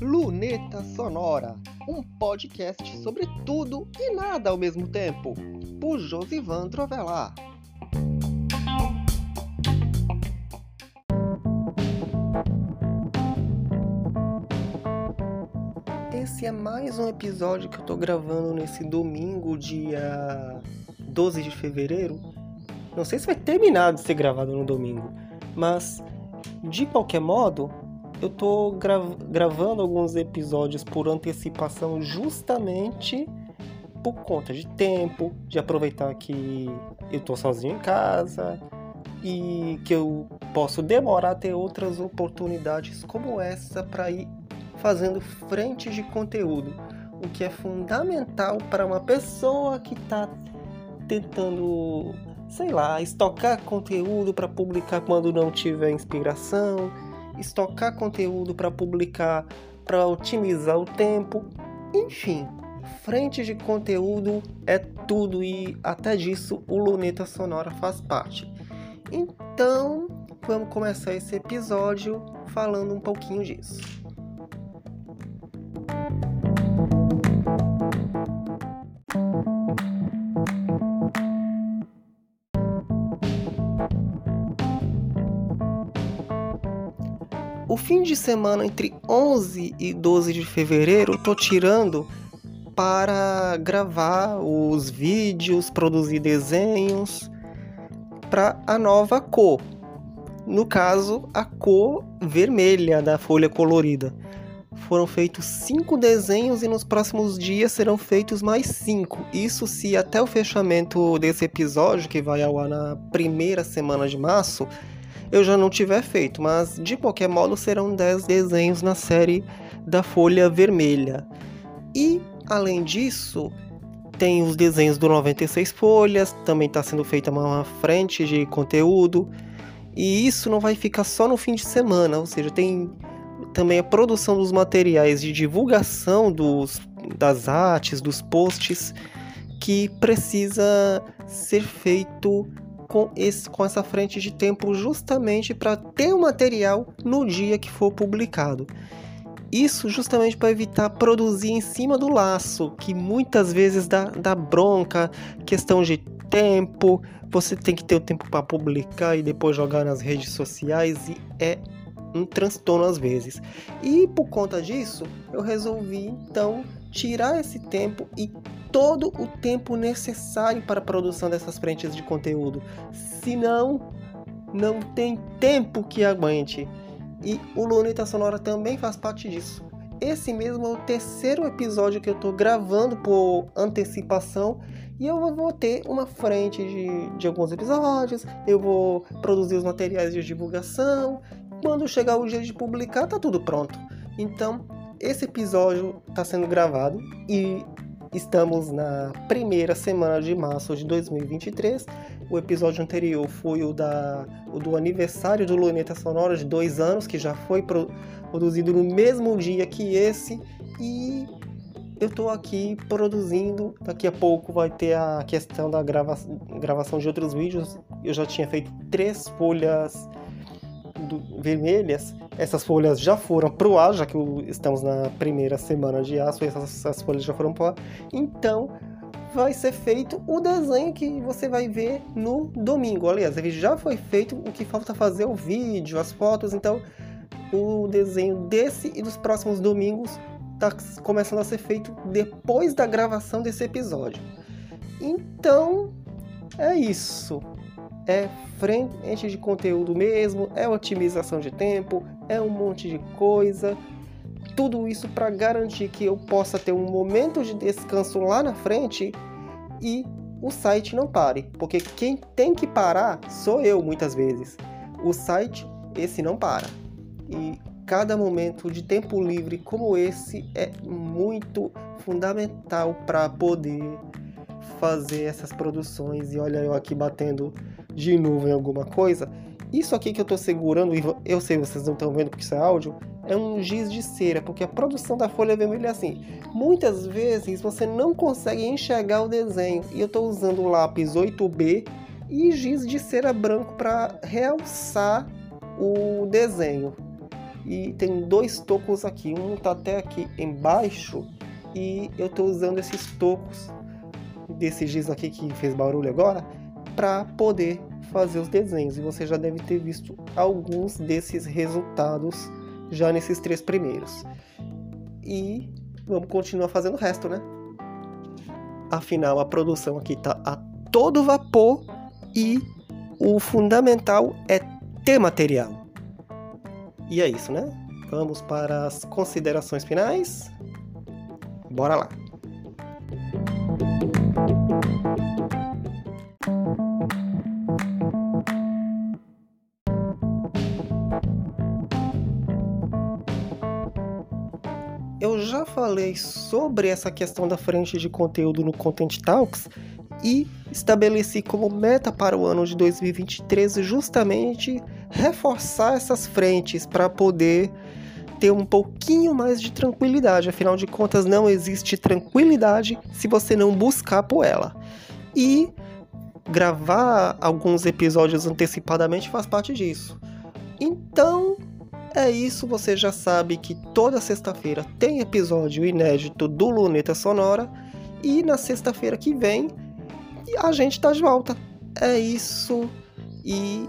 Luneta Sonora, um podcast sobre tudo e nada ao mesmo tempo, por Josivan Trovelar. Esse é mais um episódio que eu tô gravando nesse domingo, dia 12 de fevereiro. Não sei se vai terminar de ser gravado no domingo, mas de qualquer modo, eu tô gra gravando alguns episódios por antecipação justamente por conta de tempo, de aproveitar que eu tô sozinho em casa e que eu posso demorar a ter outras oportunidades como essa para ir fazendo frente de conteúdo, o que é fundamental para uma pessoa que está tentando, sei lá, estocar conteúdo para publicar quando não tiver inspiração, estocar conteúdo para publicar para otimizar o tempo, enfim, frente de conteúdo é tudo e até disso o Luneta Sonora faz parte. Então, vamos começar esse episódio falando um pouquinho disso. O fim de semana entre 11 e 12 de fevereiro eu tô tirando para gravar os vídeos, produzir desenhos para a nova cor. No caso, a cor vermelha da folha colorida. Foram feitos cinco desenhos e nos próximos dias serão feitos mais cinco. Isso se até o fechamento desse episódio, que vai ao ar na primeira semana de março, eu já não tiver feito, mas de qualquer modo serão 10 desenhos na série da Folha Vermelha. E além disso, tem os desenhos do 96 folhas, também está sendo feita uma frente de conteúdo. E isso não vai ficar só no fim de semana, ou seja, tem também a produção dos materiais de divulgação dos, das artes, dos posts, que precisa ser feito com, esse, com essa frente de tempo justamente para ter o material no dia que for publicado. Isso justamente para evitar produzir em cima do laço, que muitas vezes dá, dá bronca, questão de tempo, você tem que ter o tempo para publicar e depois jogar nas redes sociais e é um transtorno às vezes. E por conta disso, eu resolvi então tirar esse tempo e todo o tempo necessário para a produção dessas frentes de conteúdo. Senão, não tem tempo que aguente. E o Luneta Sonora também faz parte disso. Esse mesmo é o terceiro episódio que eu estou gravando por antecipação e eu vou ter uma frente de, de alguns episódios, eu vou produzir os materiais de divulgação. Quando chegar o dia de publicar, tá tudo pronto. Então, esse episódio está sendo gravado e Estamos na primeira semana de março de 2023. O episódio anterior foi o, da, o do aniversário do Luneta Sonora de dois anos, que já foi pro, produzido no mesmo dia que esse. E eu estou aqui produzindo. Daqui a pouco vai ter a questão da grava, gravação de outros vídeos. Eu já tinha feito três folhas do, vermelhas, essas folhas já foram para o ar, já que estamos na primeira semana de aço, essas, essas folhas já foram para o ar. Então, vai ser feito o desenho que você vai ver no domingo. Aliás, ele já foi feito, o que falta fazer é o vídeo, as fotos. Então, o desenho desse e dos próximos domingos está começando a ser feito depois da gravação desse episódio. Então, é isso é frente de conteúdo mesmo, é otimização de tempo, é um monte de coisa. Tudo isso para garantir que eu possa ter um momento de descanso lá na frente e o site não pare, porque quem tem que parar sou eu muitas vezes. O site esse não para. E cada momento de tempo livre como esse é muito fundamental para poder fazer essas produções. E olha eu aqui batendo de novo em alguma coisa. Isso aqui que eu estou segurando, eu sei vocês não estão vendo porque isso é áudio, é um giz de cera, porque a produção da folha vermelha é assim. Muitas vezes você não consegue enxergar o desenho, e eu estou usando o lápis 8B e giz de cera branco para realçar o desenho. E tem dois tocos aqui, um tá até aqui embaixo e eu tô usando esses tocos desse giz aqui que fez barulho agora para poder fazer os desenhos. E você já deve ter visto alguns desses resultados já nesses três primeiros. E vamos continuar fazendo o resto, né? Afinal, a produção aqui tá a todo vapor e o fundamental é ter material. E é isso, né? Vamos para as considerações finais. Bora lá. Eu já falei sobre essa questão da frente de conteúdo no Content Talks e estabeleci como meta para o ano de 2023 justamente reforçar essas frentes para poder ter um pouquinho mais de tranquilidade. Afinal de contas, não existe tranquilidade se você não buscar por ela. E gravar alguns episódios antecipadamente faz parte disso. Então, é isso, você já sabe que toda sexta-feira tem episódio inédito do Luneta Sonora e na sexta-feira que vem a gente tá de volta. É isso e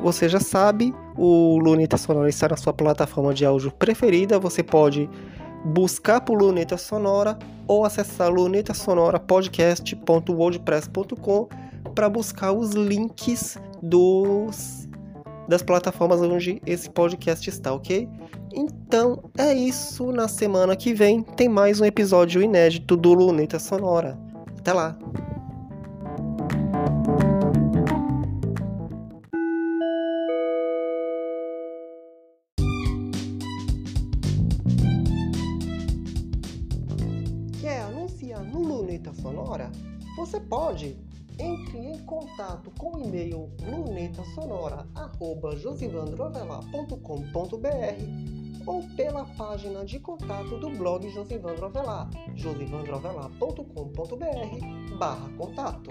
você já sabe, o Luneta Sonora está na sua plataforma de áudio preferida. Você pode buscar por Luneta Sonora ou acessar lunetasonorapodcast.wordpress.com para buscar os links dos das plataformas onde esse podcast está, ok? Então é isso. Na semana que vem tem mais um episódio inédito do Luneta Sonora. Até lá! sonora, você pode entre em contato com o e-mail lunetasonora@josivandroavelar.com.br ou pela página de contato do blog Josivandro Avelar, josivandroavelar.com.br/contato.